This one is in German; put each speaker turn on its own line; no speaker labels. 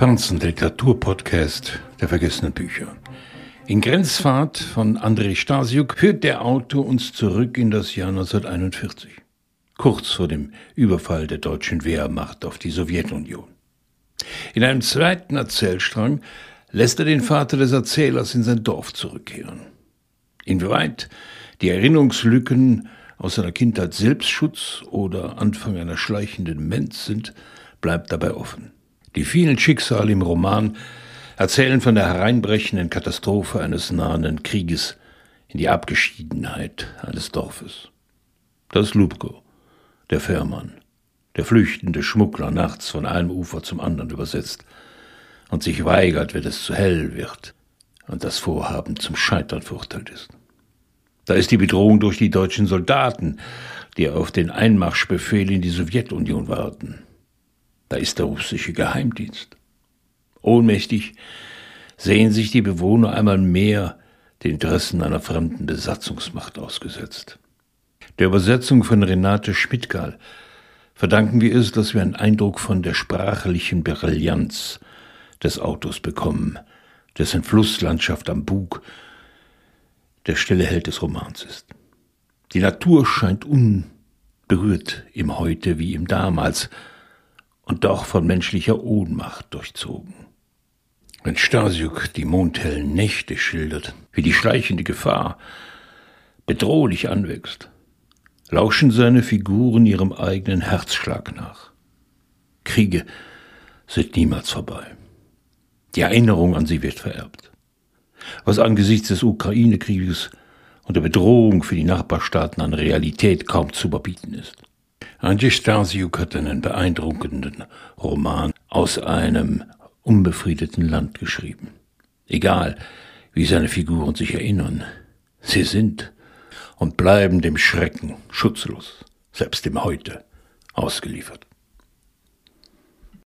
Franzen Literaturpodcast der vergessenen Bücher. In Grenzfahrt von Andrei Stasiuk führt der Autor uns zurück in das Jahr 1941, kurz vor dem Überfall der deutschen Wehrmacht auf die Sowjetunion. In einem zweiten Erzählstrang lässt er den Vater des Erzählers in sein Dorf zurückkehren. Inwieweit die Erinnerungslücken aus seiner Kindheit Selbstschutz oder Anfang einer schleichenden Demenz sind, bleibt dabei offen. Die vielen Schicksale im Roman erzählen von der hereinbrechenden Katastrophe eines nahenden Krieges in die Abgeschiedenheit eines Dorfes. Das Lubko, der Fährmann, der flüchtende Schmuggler nachts von einem Ufer zum anderen übersetzt und sich weigert, wenn es zu hell wird und das Vorhaben zum Scheitern verurteilt ist. Da ist die Bedrohung durch die deutschen Soldaten, die auf den Einmarschbefehl in die Sowjetunion warten. Da ist der russische Geheimdienst. Ohnmächtig sehen sich die Bewohner einmal mehr den Interessen einer fremden Besatzungsmacht ausgesetzt. Der Übersetzung von Renate Schmidtgal verdanken wir es, dass wir einen Eindruck von der sprachlichen Brillanz des Autos bekommen, dessen Flusslandschaft am Bug der stille Held des Romans ist. Die Natur scheint unberührt im Heute wie im Damals, und doch von menschlicher Ohnmacht durchzogen. Wenn Stasiuk die mondhellen Nächte schildert, wie die schleichende Gefahr bedrohlich anwächst, lauschen seine Figuren ihrem eigenen Herzschlag nach. Kriege sind niemals vorbei. Die Erinnerung an sie wird vererbt. Was angesichts des Ukraine-Krieges und der Bedrohung für die Nachbarstaaten an Realität kaum zu überbieten ist. Andrzej Stasiuk hat einen beeindruckenden Roman aus einem unbefriedeten Land geschrieben. Egal, wie seine Figuren sich erinnern, sie sind und bleiben dem Schrecken schutzlos, selbst dem Heute, ausgeliefert.